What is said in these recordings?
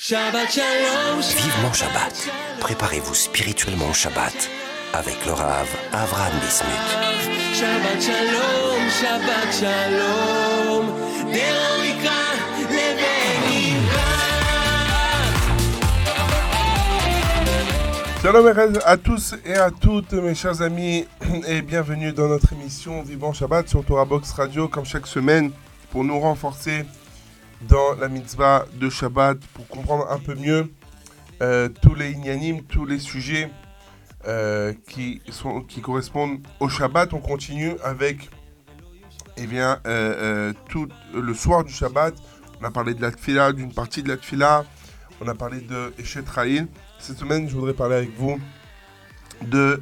Shabbat Shalom. Vivement Shabbat. Préparez-vous spirituellement au Shabbat avec le Rav Avraham Bismuth. Shabbat Shalom. Shabbat Shalom. Shalom à tous et à toutes mes chers amis et bienvenue dans notre émission Vivant Shabbat sur Torah Box Radio comme chaque semaine pour nous renforcer dans la mitzvah de Shabbat pour comprendre un peu mieux euh, tous les inyanim, tous les sujets euh, qui, sont, qui correspondent au Shabbat. On continue avec eh bien, euh, tout le soir du Shabbat. On a parlé de la tfila, d'une partie de la tfila. On a parlé de Eshet. Cette semaine, je voudrais parler avec vous de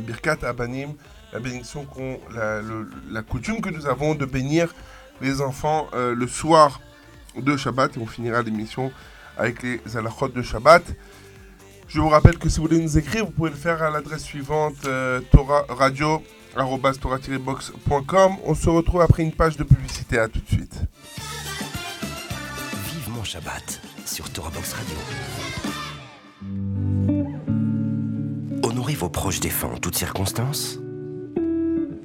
Birkat Abanim, la bénédiction qu'on, la, coutume que nous avons de bénir les enfants le soir de Shabbat et on finira l'émission avec les halachot de Shabbat. Je vous rappelle que si vous voulez nous écrire, vous pouvez le faire à l'adresse suivante euh, On se retrouve après une page de publicité. À tout de suite. Vivement Shabbat sur Torah Box Radio. Honorez vos proches défunts en toutes circonstances.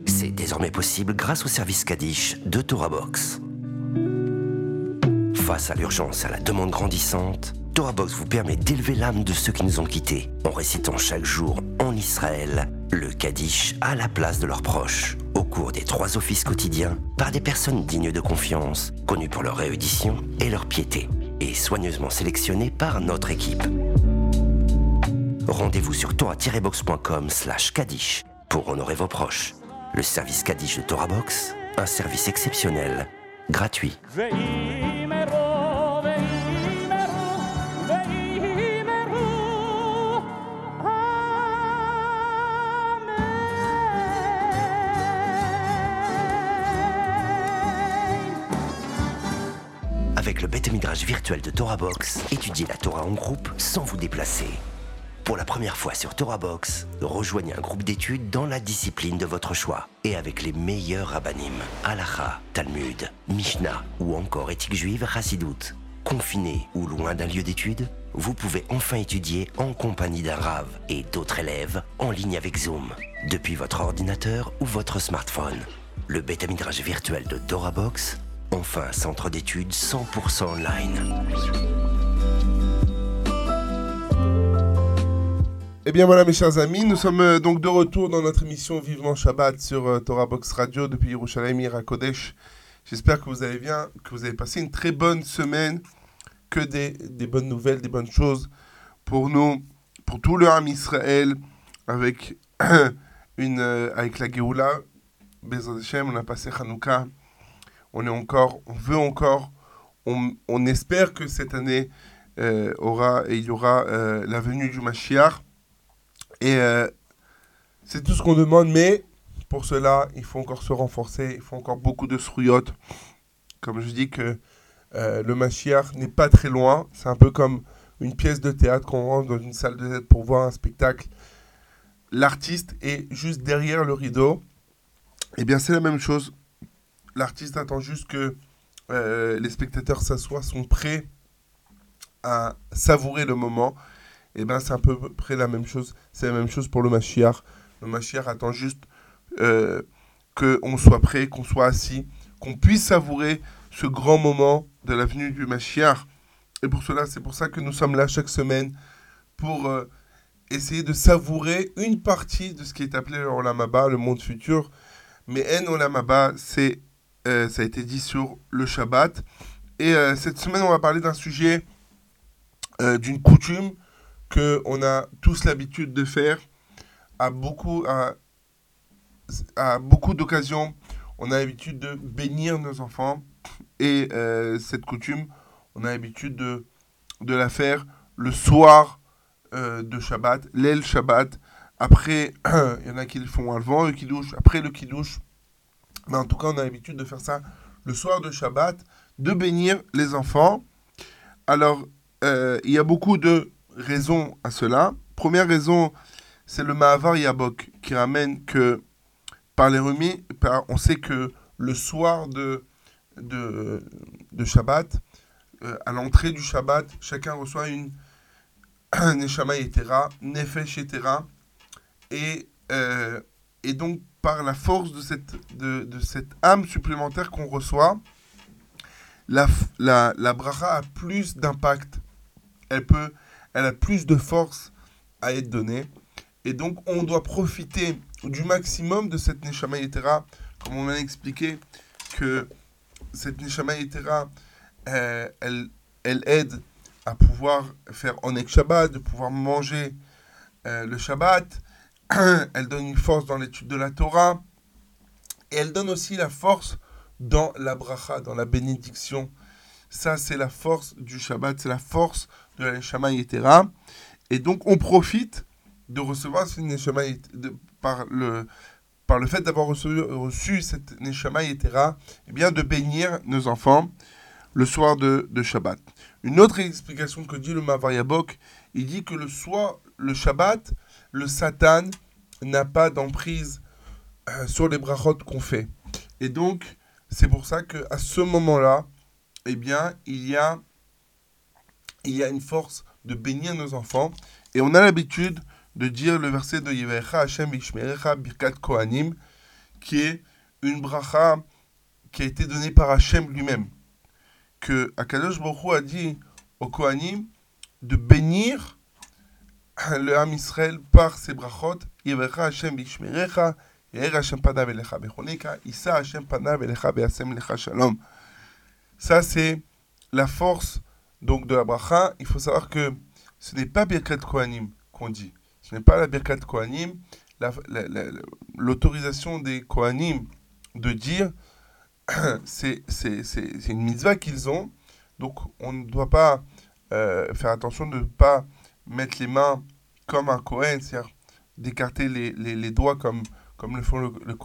C'est désormais possible grâce au service Kaddish de Torah Box. Face à l'urgence à la demande grandissante, Torah Box vous permet d'élever l'âme de ceux qui nous ont quittés en récitant chaque jour en Israël le Kaddish à la place de leurs proches, au cours des trois offices quotidiens, par des personnes dignes de confiance, connues pour leur réédition et leur piété, et soigneusement sélectionnées par notre équipe. Rendez-vous sur torah-box.com slash Kaddish pour honorer vos proches. Le service Kaddish de Torah Box, un service exceptionnel, gratuit. Avec le bête midrage virtuel de TorahBox, étudiez la Torah en groupe sans vous déplacer. Pour la première fois sur TorahBox, rejoignez un groupe d'études dans la discipline de votre choix et avec les meilleurs rabbinim, Halacha, Talmud, Mishnah ou encore éthique juive Hassidout. Confiné ou loin d'un lieu d'études, vous pouvez enfin étudier en compagnie d'un Rav et d'autres élèves en ligne avec Zoom, depuis votre ordinateur ou votre smartphone. Le bêta midrage virtuel de TorahBox Enfin, centre d'études 100% online. Eh bien voilà mes chers amis, nous sommes euh, donc de retour dans notre émission Vivement Shabbat sur euh, Torah Box Radio depuis Yerushalayim Irakodesh. J'espère que vous avez bien, que vous avez passé une très bonne semaine, que des, bonnes nouvelles, des bonnes choses pour nous, pour tout le Ham Israël, avec, une, euh, avec la Géoula. Bezat Hashem, on a passé Hanouka on est encore, on veut encore, on, espère que cette année euh, aura et il y aura euh, la venue du Mashiach. Et euh, c'est tout ce qu'on demande, mais pour cela, il faut encore se renforcer, il faut encore beaucoup de srouillottes. Comme je dis que le Mashiach n'est pas très loin, c'est un peu comme une pièce de théâtre qu'on rentre dans une salle de théâtre pour voir un spectacle. L'artiste est juste derrière le rideau. Eh bien, c'est la même chose L'artiste attend juste que euh, les spectateurs s'assoient, sont prêts à savourer le moment. Et eh bien, c'est à peu près la même chose. C'est la même chose pour le Mashiach. Le Mashiach attend juste euh, qu'on soit prêt, qu'on soit assis, qu'on puisse savourer ce grand moment de la venue du Mashiach. Et pour cela, c'est pour ça que nous sommes là chaque semaine pour euh, essayer de savourer une partie de ce qui est appelé le le monde futur. Mais En Olamaba, c'est euh, ça a été dit sur le Shabbat. Et euh, cette semaine, on va parler d'un sujet, euh, d'une coutume que on a tous l'habitude de faire à beaucoup, à, à beaucoup d'occasions. On a l'habitude de bénir nos enfants. Et cette coutume, on a l'habitude de, de la faire le soir de Shabbat, l'aile Shabbat. Après, il y en a qui le font avant le kiddush. Après le kiddush, mais en tout cas, on a l'habitude de faire ça le soir de Shabbat, de bénir les enfants. Alors, euh, il y a beaucoup de raisons à cela. Première raison, c'est le Mahavar Yabok qui ramène que par les remis, on sait que le soir de, de, Shabbat, euh, à l'entrée du Shabbat, chacun reçoit une Neshama Yetera, Nefesh Yetera, et, euh, et donc par la force de cette, de, cette âme supplémentaire qu'on reçoit, la, la, la bracha a plus d'impact, elle, peut, elle a plus de force à être donnée, et donc on doit profiter du maximum de cette Neshama Yetera, comme on m'a expliqué que cette Neshama Yetera, euh, elle, elle aide à pouvoir faire Onek Shabbat, de pouvoir manger euh, le Shabbat. elle donne une force dans l'étude de la Torah. Et elle donne aussi la force dans la bracha, dans la bénédiction. Ça, c'est la force du Shabbat, c'est la force de la Neshama Yetera. Et donc, on profite de recevoir cette Neshama par, le, par le fait d'avoir reçu, reçu, cette Neshama Yetera, eh bien, de bénir nos enfants le soir de, de Shabbat. Une autre explication que dit le Mavariabok, il dit que le soir, le Shabbat, le Satan n'a pas d'emprise euh, sur les brachot qu'on fait. Et donc, c'est pour ça qu'à ce moment-là, eh bien, il y a, il y a une force de bénir nos enfants. Et on a l'habitude de dire le verset de Yevecha Hashem Ishmerecha Birkat Kohanim, qui est une bracha qui a été donnée par Hashem lui-même que Akadosh Baruch a dit au Kohanim de bénir le Ham Israël par ses brachot. Yevecha Hashem bishmerecha, Yeher Hashem Hashem beasem lecha shalom. Ça, c'est la force donc de la bracha. Il faut savoir que ce n'est pas Birkat Kohanim qu'on dit. Ce n'est pas la Birkat Kohanim. L'autorisation des Kohanim de dire c'est une mitzvah qu'ils ont. Donc on ne doit pas euh, faire attention de ne pas mettre les mains comme un Kohen, c'est-à-dire d'écarter les, les, doigts comme, comme le font le, le.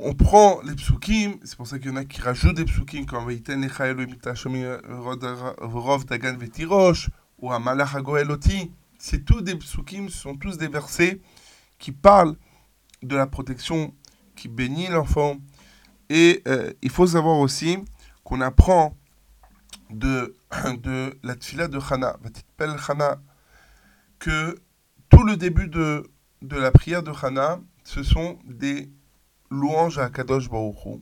On prend les psukim, c'est pour ça qu'il y en a qui rajoutent des psukim comme Veiten Lechaelo Vorov Dagan Vetirosh ou Amalach Agoeloti. C'est tous des psukim, ce sont tous des versets qui parlent de la protection qui bénit l'enfant. Et euh, il faut savoir aussi qu'on apprend de, de la tfila de Hana, Hana, que tout le début de, de la prière de Hana, ce sont des louanges à Kadosh Baruch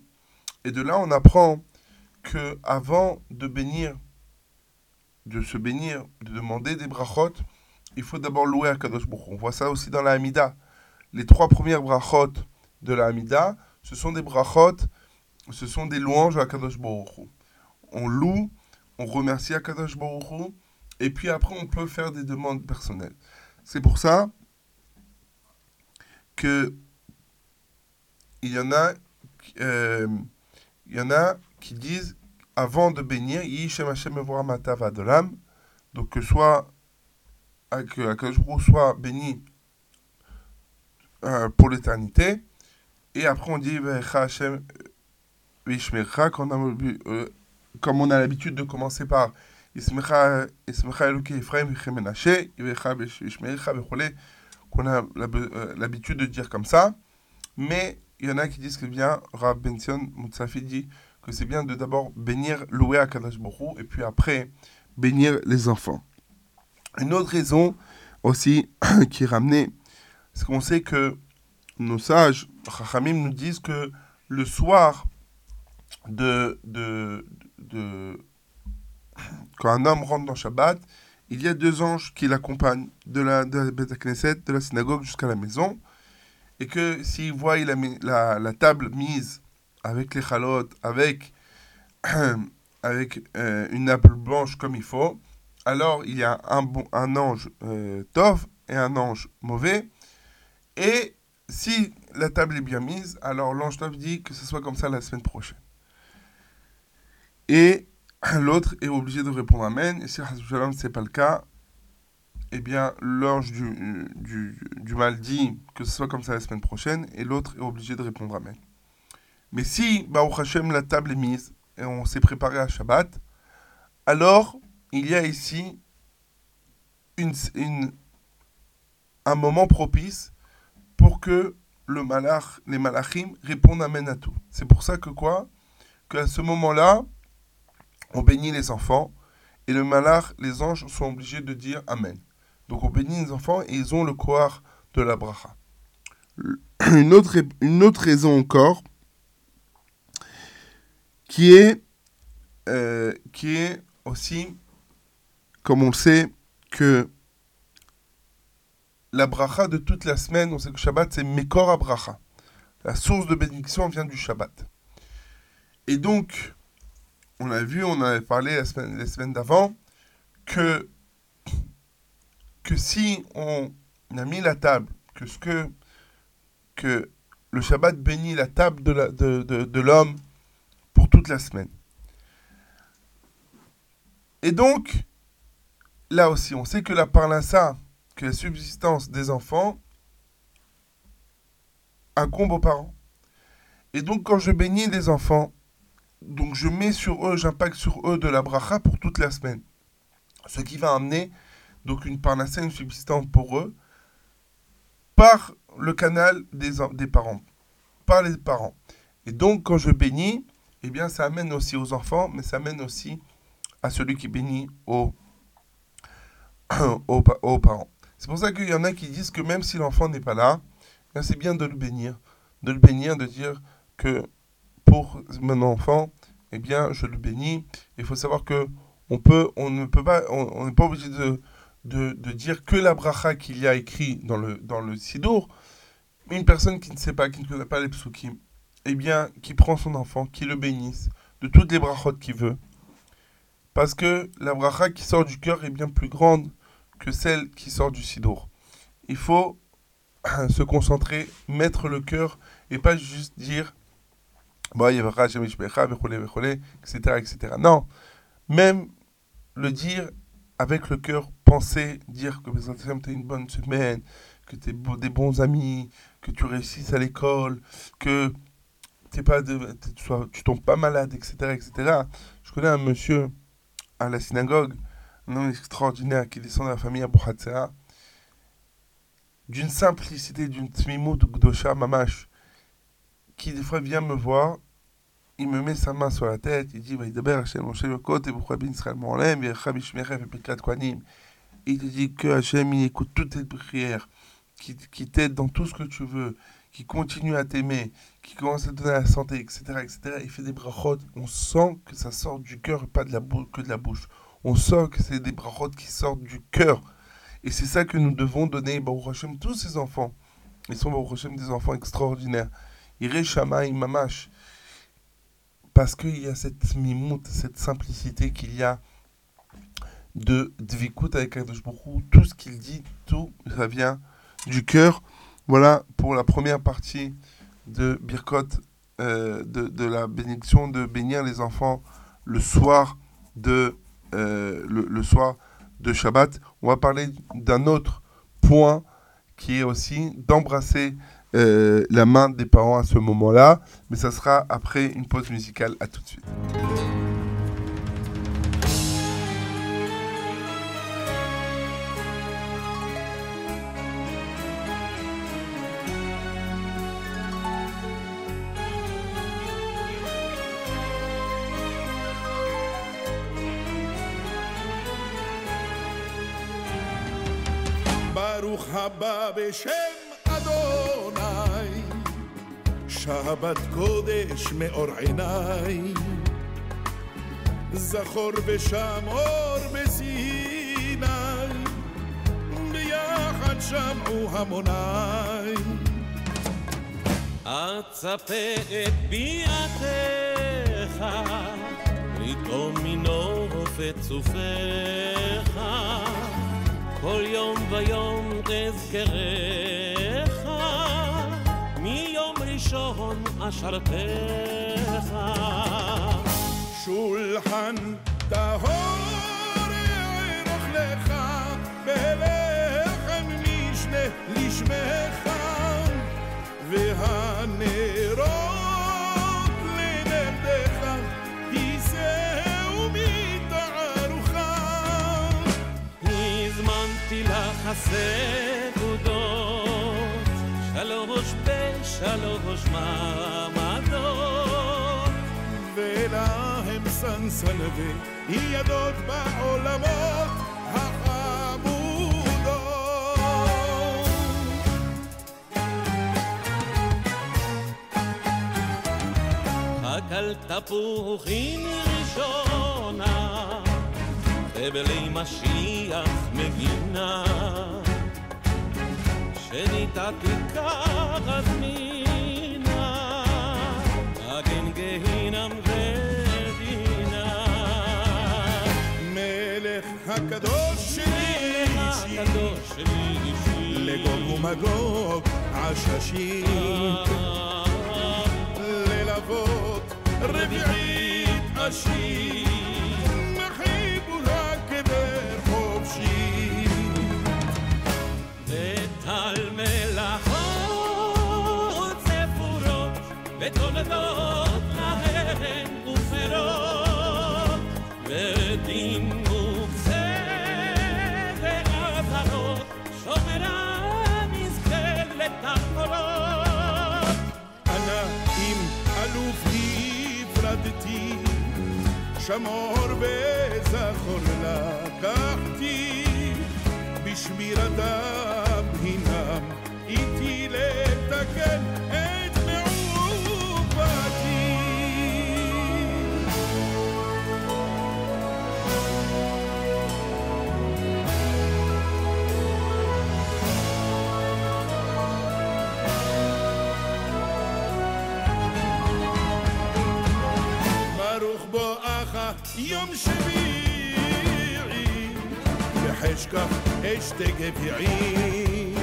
Et de là, on apprend que avant de bénir, de se bénir, de demander des brachot, il faut d'abord louer à Kadosh Baruch On voit ça aussi dans la Hamida. Les trois premières brachot de la Hamida, ce sont des brachot, ce sont des louanges à Kadosh Baruch On loue, on remercie à Kadosh Baruch et puis après on peut faire des demandes personnelles. C'est pour ça que il y en a, euh, il y en a qui disent avant de bénir, Yishem Hashem Adolam, donc que soit que Akadosh soit béni euh, pour l'éternité, et après, on dit Hashem euh, comme on a l'habitude de commencer par qu'on a euh, l'habitude de dire comme ça. Mais il y en a qui disent que bien, Benson Moutsafi dit que c'est bien de d'abord bénir, louer à Kadash et puis après bénir les enfants. Une autre raison aussi qui est ramenée, c'est qu'on sait que nos sages, Chachamim, nous disent que le soir de, de, de, quand un homme rentre dans Shabbat, il y a deux anges qui l'accompagnent de la, de la Knesset, de la synagogue jusqu'à la maison, et que s'ils voient la, la, la, table mise avec les chalotes, avec, avec euh, une nappe blanche comme il faut, alors il y a un, bon, un ange euh, tov et un ange mauvais, et si la table est bien mise, alors l'ange Tov dit que ce soit comme ça la semaine prochaine. Et l'autre est obligé de répondre Amen. Et si ce n'est pas le cas, eh bien, l'ange du, du, mal dit que ce soit comme ça la semaine prochaine, et l'autre est obligé de répondre Amen. Mais si, Baruch Hashem, la table est mise, et on s'est préparé à Shabbat, alors il y a ici une, un moment propice pour que le les malachim répondent Amen à tout. C'est pour ça que quoi? Qu'à ce moment-là, on bénit les enfants, et le malach, les anges sont obligés de dire Amen. Donc on bénit les enfants et ils ont le koar de la bracha. Une autre, une autre raison encore, qui est, euh, qui est aussi, comme on le sait, que la bracha de toute la semaine, on sait que Shabbat c'est Mekor bracha. La source de bénédiction vient du Shabbat. Et donc, on a vu, on avait parlé la semaine, les semaines d'avant, que, si on a mis la table, que le Shabbat bénit la table de l'homme de, de, pour toute la semaine. Et donc, là aussi, on sait que la parnassa, que la subsistance des enfants incombe aux parents. Et donc, quand je bénis les enfants, donc je mets sur eux, j'impacte sur eux de la bracha pour toute la semaine. Ce qui va amener donc une parnassa, une subsistance pour eux, par le canal des, des parents, par les parents. Et donc, quand je bénis, eh bien, ça amène aussi aux enfants, mais ça amène aussi à celui qui bénit aux, aux, parents. C'est pour ça qu'il y en a qui disent que même si l'enfant n'est pas là, eh c'est bien de le bénir. De le bénir, de dire que mon enfant, eh bien, je le bénis. Il faut savoir que on peut, on ne peut pas, on n'est pas obligé de, de, dire que la bracha qu'il y a écrit dans le, dans le sidour. Une personne qui ne sait pas, qui ne connaît pas les psukim, eh bien, qui prend son enfant, qui le bénisse de toutes les brachot qu'il veut. Parce que la bracha qui sort du cœur est bien plus grande que celle qui sort du sidour. Il faut se concentrer, mettre le cœur et pas juste dire etc., etc. Non, même le dire avec le cœur, penser, dire que tu as une bonne semaine, que tu es des bons amis, que tu réussisses à l'école, que t'es pas de, tu tombes pas malade, etc., etc. Je connais un monsieur à la synagogue, un homme extraordinaire qui descend de la famille Abu Hatzera, d'une simplicité, d'une tmimout gdosha mamash, qui des fois vient me voir, il me met sa main sur la tête, il dit, il te dit que Hachem, il écoute toutes tes prières, qui, qui t'aide dans tout ce que tu veux, qui continue à t'aimer, qui commence à te donner la santé, etc., etc. Il fait des brachot, on sent que ça sort du cœur et pas de la que de la bouche. On sent que c'est des brachot qui sortent du cœur. Et c'est ça que nous devons donner, Baruch Hashem, tous ces enfants. Ils sont, Baruch Hashem, des enfants extraordinaires. Iré Mamash. Parce qu'il y a cette mimoute, cette simplicité qu'il y a de Dvikut avec Akadosh Tout ce qu'il dit, tout, ça vient du cœur. Voilà pour la première partie de Birkot, euh, de, la bénédiction de bénir les enfants le soir de, euh, le, soir de Shabbat. On va parler d'un autre point qui est aussi d'embrasser euh, la main des parents à ce moment-là, mais ça sera après une pause musicale. À tout de suite. שבת קודש מאור עיניי, זכור ושמור בסיני, ביחד שמעו המוני. אצפה את ביעתך, לטעום מנוף את צופיך. כל יום ויום מיום ראשון אשרתך. שולחן טהור יערך לך, בלחם משנה לשמך, והנרות לנגדך, כיסאו מתערוך. הזמנתי לך הסר בשלוש מעמדות, ולהם סנסנווה, ידות בעולמות החמודות. אכל תפוחים ראשונה, חבלי משיח מגינה, ניתת ככה זמינה, הגן גהינם ודינה. מלך הקדוש שלי אישי, לגוג ומגוג עששים, ללוות רביעית אשים. ותולדות להן ופירות, ודין מוקצה ואזהרות, שומרה נזכה לתחבולות. אנא אם אלוף נפרדתי, שמור וזכור לקחתי, בשמירתם הינם איתי לתקן אחה יום שביעי. בחשכח אשתגב יעי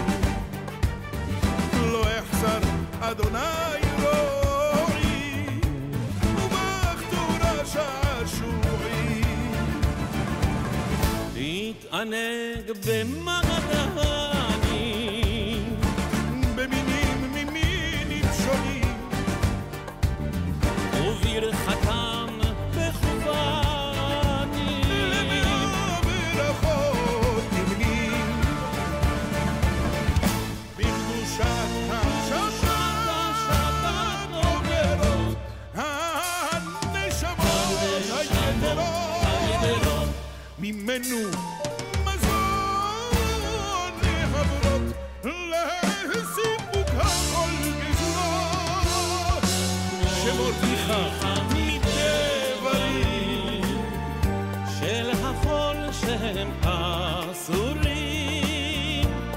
לא אחסר אדוני רועי. ובכתור השעשועי תתענג במעדה ממנו מזון להברות לסיפוק הכל גזרות שמורתיך מדברים של החול שהם אסורים,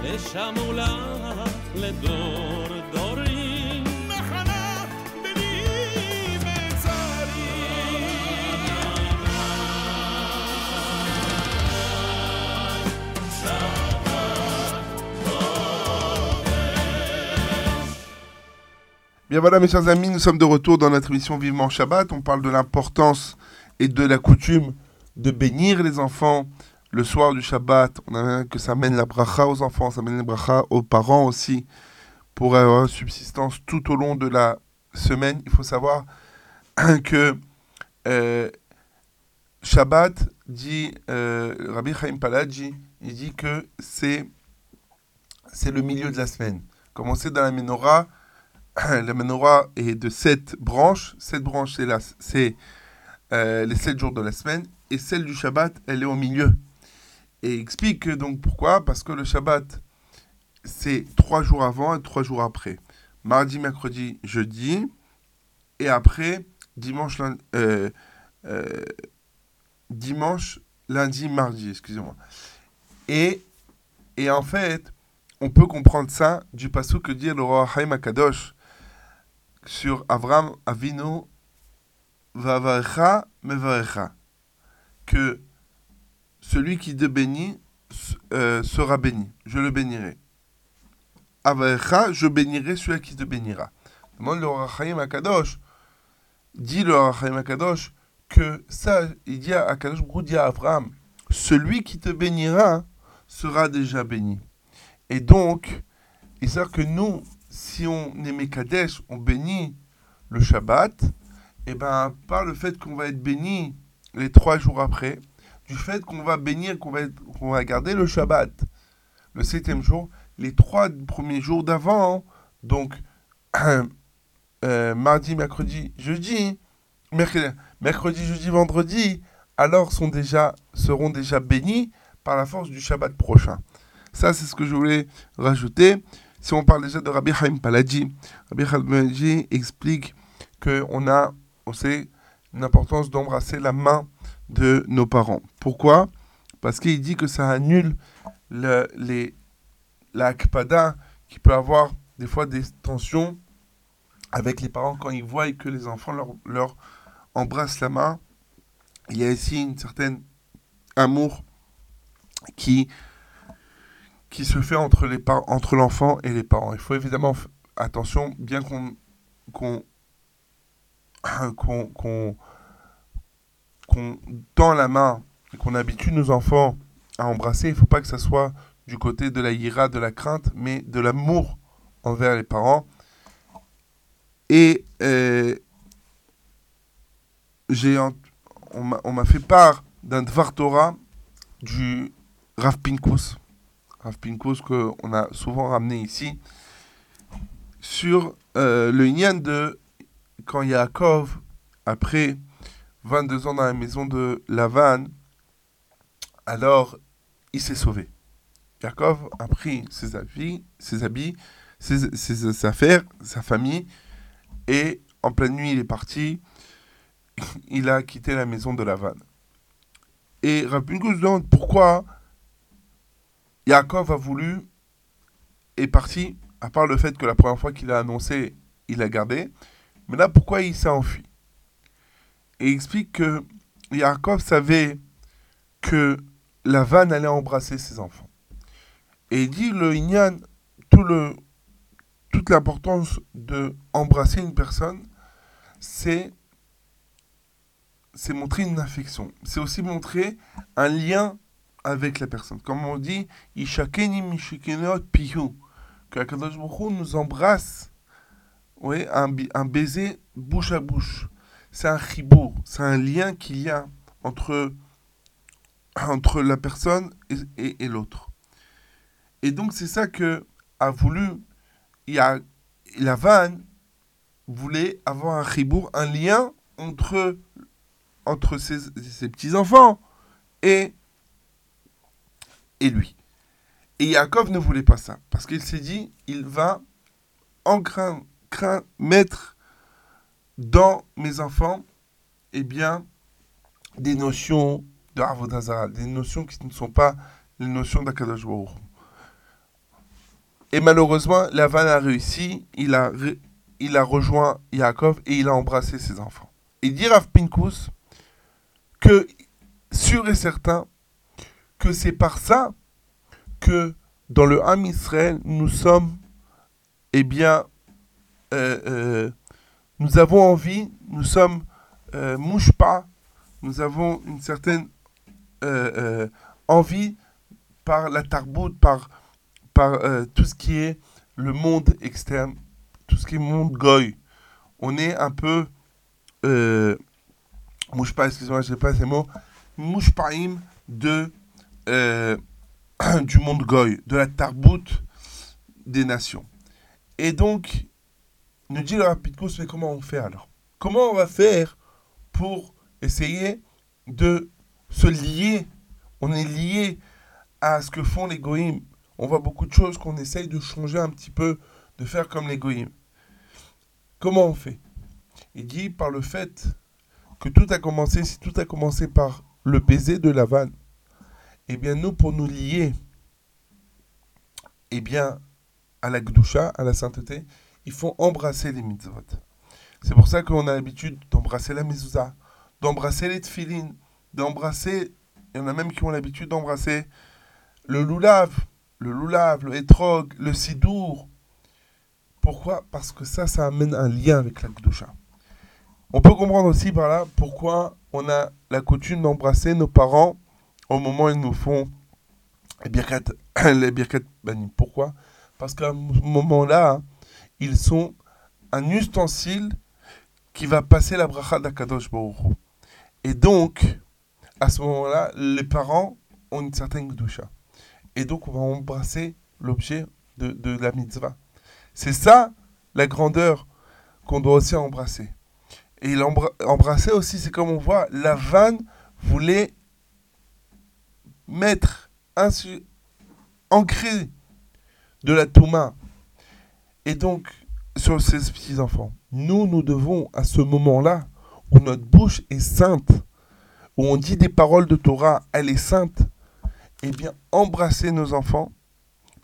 ושמו לך לדור דורים. Bien voilà mes chers amis, nous sommes de retour dans notre émission Vivement Shabbat. On parle de l'importance et de la coutume de bénir les enfants le soir du Shabbat. On a que ça mène la bracha aux enfants, ça mène la bracha aux parents aussi pour avoir subsistance tout au long de la semaine. Il faut savoir que euh, Shabbat dit, euh, Rabbi Chaim Paladji, il dit que c'est c'est le milieu de la semaine. Commencer dans la menorah, la menorah est de sept branches. Sept branches, c'est euh, les sept jours de la semaine. Et celle du Shabbat, elle est au milieu. Et explique que donc pourquoi? Parce que le Shabbat, c'est trois jours avant et trois jours après. Mardi, mercredi, jeudi. Et après, dimanche, lundi, euh, euh, dimanche, lundi, mardi, excusez-moi. Et, et en fait, on peut comprendre ça du passage que dit le roi Haïm Akadosh sur Avram Avinu Vavarecha Mevarecha. Que celui qui te bénit euh, sera béni. Je le bénirai. Avarecha, je bénirai celui qui te bénira. Demande le roi Haïm Akadosh. Dit le roi Haïm Akadosh que ça, il dit à Akadosh, dit à Avram, celui qui te bénira sera déjà béni. Et donc, il sait que nous, si on est Mekadesh, on bénit le Shabbat, et ben par le fait qu'on va être béni les trois jours après, du fait qu'on va bénir, qu'on va, va garder le Shabbat, le septième jour, les trois premiers jours d'avant, donc euh, mardi, mercredi, jeudi, mercredi, mercredi, jeudi, vendredi, alors sont déjà, seront déjà bénis par la force du Shabbat prochain. Ça, c'est ce que je voulais rajouter. Si on parle déjà de Rabbi Haim Paladji, Rabbi Haim Paladji explique qu'on a, on sait, l'importance d'embrasser la main de nos parents. Pourquoi? Parce qu'il dit que ça annule le, les, la qui peut avoir des fois des tensions avec les parents quand ils voient que les enfants leur, leur embrassent la main. Il y a ici une certaine amour qui, qui se fait entre, les entre l'enfant et les parents. Il faut évidemment attention, bien qu'on qu'on qu'on qu'on tend la main et qu'on habitue nos enfants à embrasser, il ne faut pas que ça soit du côté de la ira, de la crainte, mais de l'amour envers les parents. Et euh, j'ai on m'a- fait part d'un Dvar Torah du Rav Pinkus. Rav Pinkus qu'on a souvent ramené ici sur euh, le Inyan de quand Yaakov, après 22 ans dans la maison de Lavan, alors il s'est sauvé. Yaakov a pris ses habits, ses, habits, ses, affaires, sa famille, et en pleine nuit il est parti. Il a quitté la maison de Lavan. Et Rapinkus demande pourquoi Yaakov a voulu, est parti, à part le fait que la première fois qu'il a annoncé, il a gardé. Mais là, pourquoi il s'est enfui? Il explique que Yaakov savait que Lavan allait embrasser ses enfants. Et il dit le Inyan, toute l'importance de embrasser une personne, c'est c'est montrer une affection. C'est aussi montrer un lien avec la personne. Comme on dit, que Akadosh Baruch nous embrasse, oui, un, baiser bouche à bouche. C'est un chibour, c'est un lien qu'il y a entre, entre la personne et, et- l'autre. Et donc c'est ça que a voulu, il y a, la vanne voulait avoir un chibour, un lien entre entre ses, ses petits-enfants et, et lui. Et Yaakov ne voulait pas ça, parce qu'il s'est dit, il va en craint, craint mettre dans mes enfants, eh bien, des notions de Avodazara, des notions qui ne sont pas les notions d'Akadosh. Et malheureusement, Lavan a réussi, il a, il a rejoint Yaakov et il a embrassé ses enfants. Et dit Rav Pinkus, que sûr et certain c'est par ça que dans le Ham Israël, nous sommes, eh bien, euh, euh, nous avons envie, nous sommes euh, mouche-pas, nous avons une certaine euh, envie par la tarbout, par, par tout ce qui est le monde externe, tout ce qui est monde goy. On est un peu... Mouche pas, excusez-moi, je sais pas ces mots, mouche paim de euh, du monde goy, de la tarbout des nations. Et donc, nous dit le Rapidkos, mais comment on fait alors? Comment on va faire pour essayer de se lier? On est lié à ce que font les goïms. On voit beaucoup de choses qu'on essaye de changer un petit peu, de faire comme les goïms. Comment on fait? Il dit par le fait que tout a commencé, si tout a commencé par le baiser de la vanne, eh bien nous, pour nous lier, eh bien, à la gdusha, à la sainteté, il faut embrasser les mitzvot. C'est pour ça qu'on a l'habitude d'embrasser la mezouza, d'embrasser les tfilines, d'embrasser, il y en a même qui ont l'habitude d'embrasser le loulav, le loulav, le etrog, le sidour. Pourquoi? Parce que ça, ça amène un lien avec la gdusha. On peut comprendre aussi par là pourquoi on a la coutume d'embrasser nos parents au moment où ils nous font les birkat, les birkat banim. Pourquoi? Parce qu'à ce moment-là, ils sont un ustensile qui va passer la bracha d'Akadosh Baruch. Et donc, à ce moment-là, les parents ont une certaine gdusha. Et donc, on va embrasser l'objet de, de la mitzvah. C'est ça la grandeur qu'on doit aussi embrasser. Et embrassait aussi, c'est comme on voit, la vanne voulait mettre, insu- ancrer de la Touma. Et donc, sur ces petits-enfants, nous, nous devons, à ce moment-là, où notre bouche est sainte, où on dit des paroles de Torah, elle est sainte, eh bien, embrasser nos enfants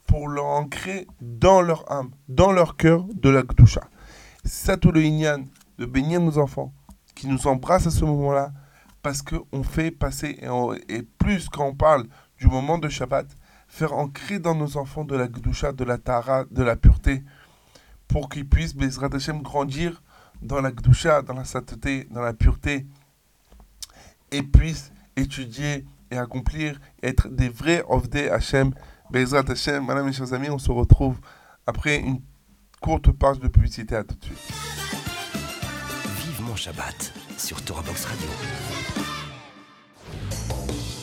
pour leur ancrer dans leur âme, dans leur cœur de la Gdusha. C'est ça tout le Inyan, de bénir nos enfants, qui nous embrassent à ce moment-là, parce qu'on fait passer, et, plus quand on parle du moment de Shabbat, faire ancrer dans nos enfants de la Gdusha, de la Tara, de la pureté, pour qu'ils puissent, Bezrat Hashem, grandir dans la Gdusha, dans la sainteté, dans la pureté, et puissent étudier et accomplir, être des vrais Ovdei Hashem, Bezrat Hashem. Madame et chers amis, on se retrouve après une courte page de publicité. À tout de suite. Vivement Shabbat sur Radio.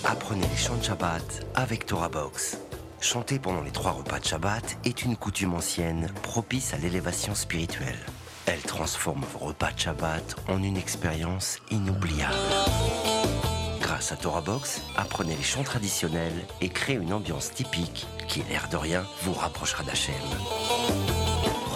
Apprenez les chants de Shabbat avec Torah Box. Chanter pendant les trois repas de Shabbat est une coutume ancienne propice à l'élévation spirituelle. Elle transforme vos repas de Shabbat en une expérience inoubliable. Grâce à Torah Box, apprenez les chants traditionnels et créez une ambiance typique qui, l'air de rien, vous rapprochera d'Hachem.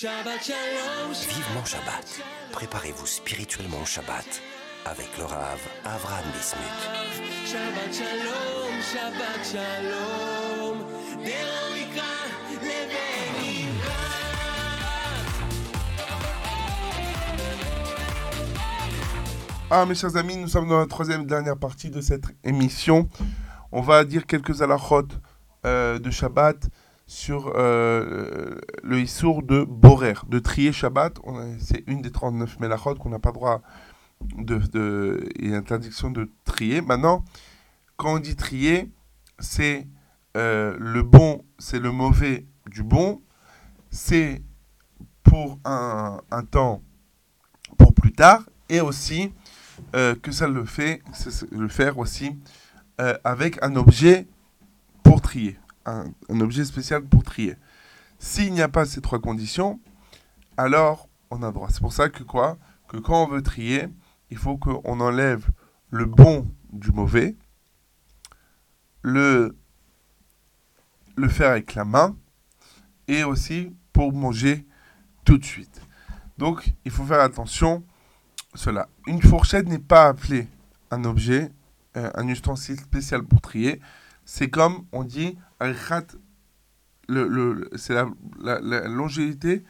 Shabbat Shalom, Vivement Shabbat. Préparez-vous spirituellement au Shabbat avec le Rav Avraham Bismuth. Shabbat Shalom, Shabbat Shalom. Ah, mes chers amis, nous sommes dans la troisième et dernière partie de cette émission. On va dire quelques halachot euh, de Shabbat sur euh, le Issour de Borer, de trier Shabbat. C'est une des 39 melachot qu'on n'a pas droit de, de. A interdiction de trier. Maintenant, quand on dit trier, c'est euh, le bon, c'est le mauvais du bon. C'est pour un, un temps, pour plus tard, et aussi euh, que ça le fait, le faire aussi avec un objet pour trier, un, objet spécial pour trier. S'il n'y a pas ces trois conditions, alors on a droit. C'est pour ça que quoi? Que quand on veut trier, il faut qu'on enlève le bon du mauvais, le, le faire avec la main, et aussi pour manger tout de suite. Donc il faut faire attention cela. Une fourchette n'est pas appelée un objet, euh, un ustensile spécial pour trier. C'est comme on dit, le, le, c'est la, la, la longévité,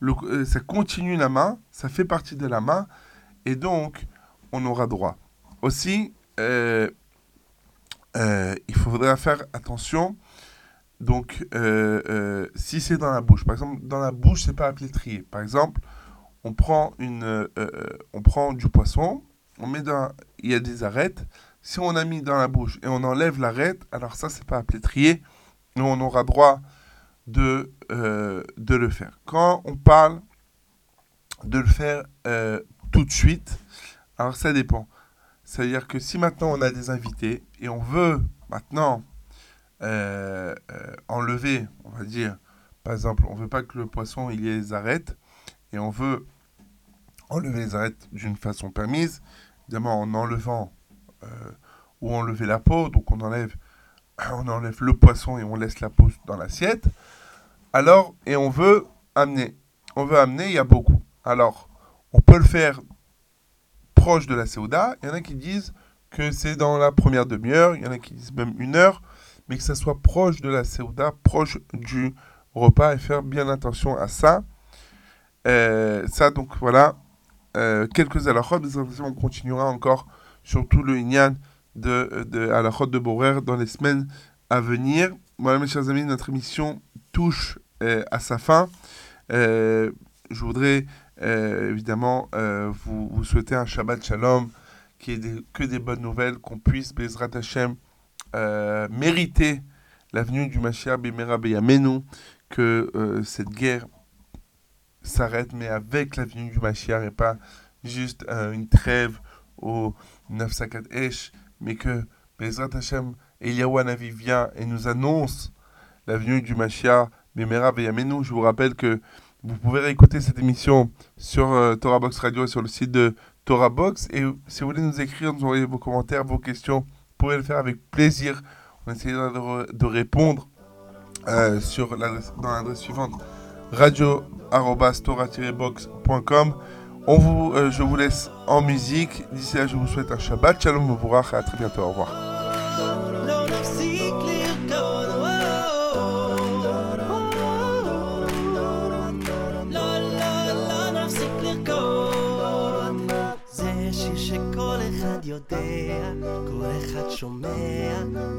le- euh, ça continue la main, ça fait partie de la main, et donc on aura droit. Aussi, euh, euh, il faudra faire attention. Donc, si c'est dans la bouche, par exemple, dans la bouche, c'est pas appelé trier. Par exemple, on prend une, on prend du poisson, on met dans, il y a des arêtes. Si on a mis dans la bouche et on enlève l'arête, alors ça c'est pas appelé trier, mais on aura droit de, euh, de le faire. Quand on parle de le faire euh, tout de suite, alors ça dépend. C'est-à-dire que si maintenant on a des invités et on veut maintenant euh, enlever, on va dire, par exemple, on veut pas que le poisson il y ait les arêtes, et on veut enlever les arêtes d'une façon permise, évidemment en enlevant euh, ou enlever la peau, donc on enlève, on enlève le poisson et on laisse la peau dans l'assiette. Alors, et on veut amener, on veut amener, il y a beaucoup. Alors, on peut le faire proche de la Séouda. Il y en a qui disent que c'est dans la première demi-heure, il y en a qui disent même une heure, mais que ça soit proche de la Séouda, proche du repas et faire bien attention à ça. Euh, ça, donc voilà, euh, quelques mais on continuera encore sur tout le Inyan de, de halachot de Borer dans les semaines à venir. Voilà, mes chers amis, notre émission touche euh, à sa fin. Euh, je voudrais euh, évidemment vous, souhaiter un Shabbat Shalom, qui est que des bonnes nouvelles, qu'on puisse, Bezrat Hashem, mériter la venue du Mashiach Bimera Beyamenu, que cette guerre s'arrête, mais avec la venue du Mashiach et pas juste une trêve au 954 Esh, mais que Bezrat Hashem, Eliyahu Hanavi vient et nous annonce la venue du Mashiach Bimera Beyamenu. Je vous rappelle que vous pouvez réécouter cette émission sur euh, Torah Box Radio et sur le site de Torah Box. Et si vous voulez nous écrire, nous envoyer vos commentaires, vos questions, vous pouvez le faire avec plaisir. On essaiera de, re- de répondre euh, sur dans l'adresse suivante radio-torah-box.com. On vous, euh, je vous laisse en musique. D'ici là, je vous souhaite un Shabbat Shalom Mouvourach et à très bientôt. Au revoir. לא נפסיק לרקוד, לא, לא, לא נפסיק לרקוד. זה שיר שכל אחד יודע, כל אחד שומע, הוא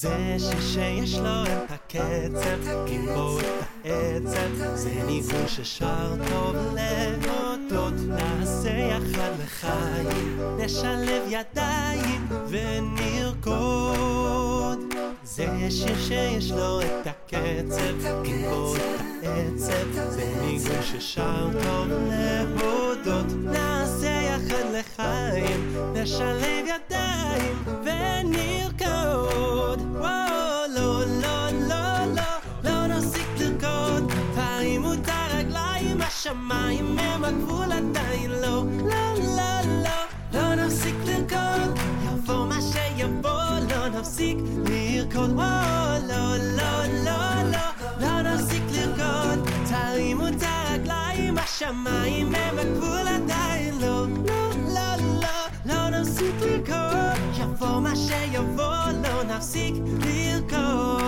זה שיר שיש לו את הקצב, עם בו את העצב, זה ניגון ששר טוב להודות, נעשה יחד לחיים, נשלב ידיים ונרקוד. זה שיר שיש לו את הקצב, עם בו את העצב, זה ניגון ששר טוב להודות, נעשה יחד לחיים, נשלב ידיים הרגליים, השמיים הם הגבול עדיין לא. לא, לא, לא, לא נפסיק לרקוד, יבוא מה שיבוא, לא נפסיק לרקוד.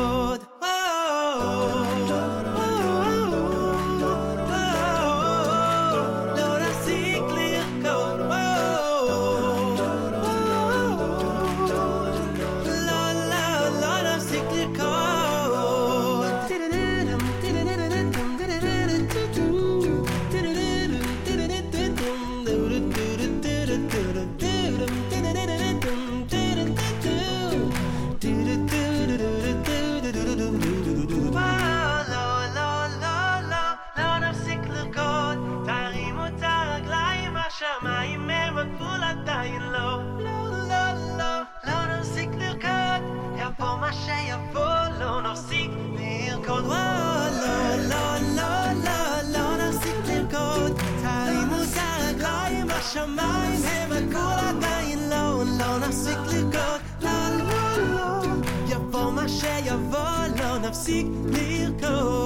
Seek mir.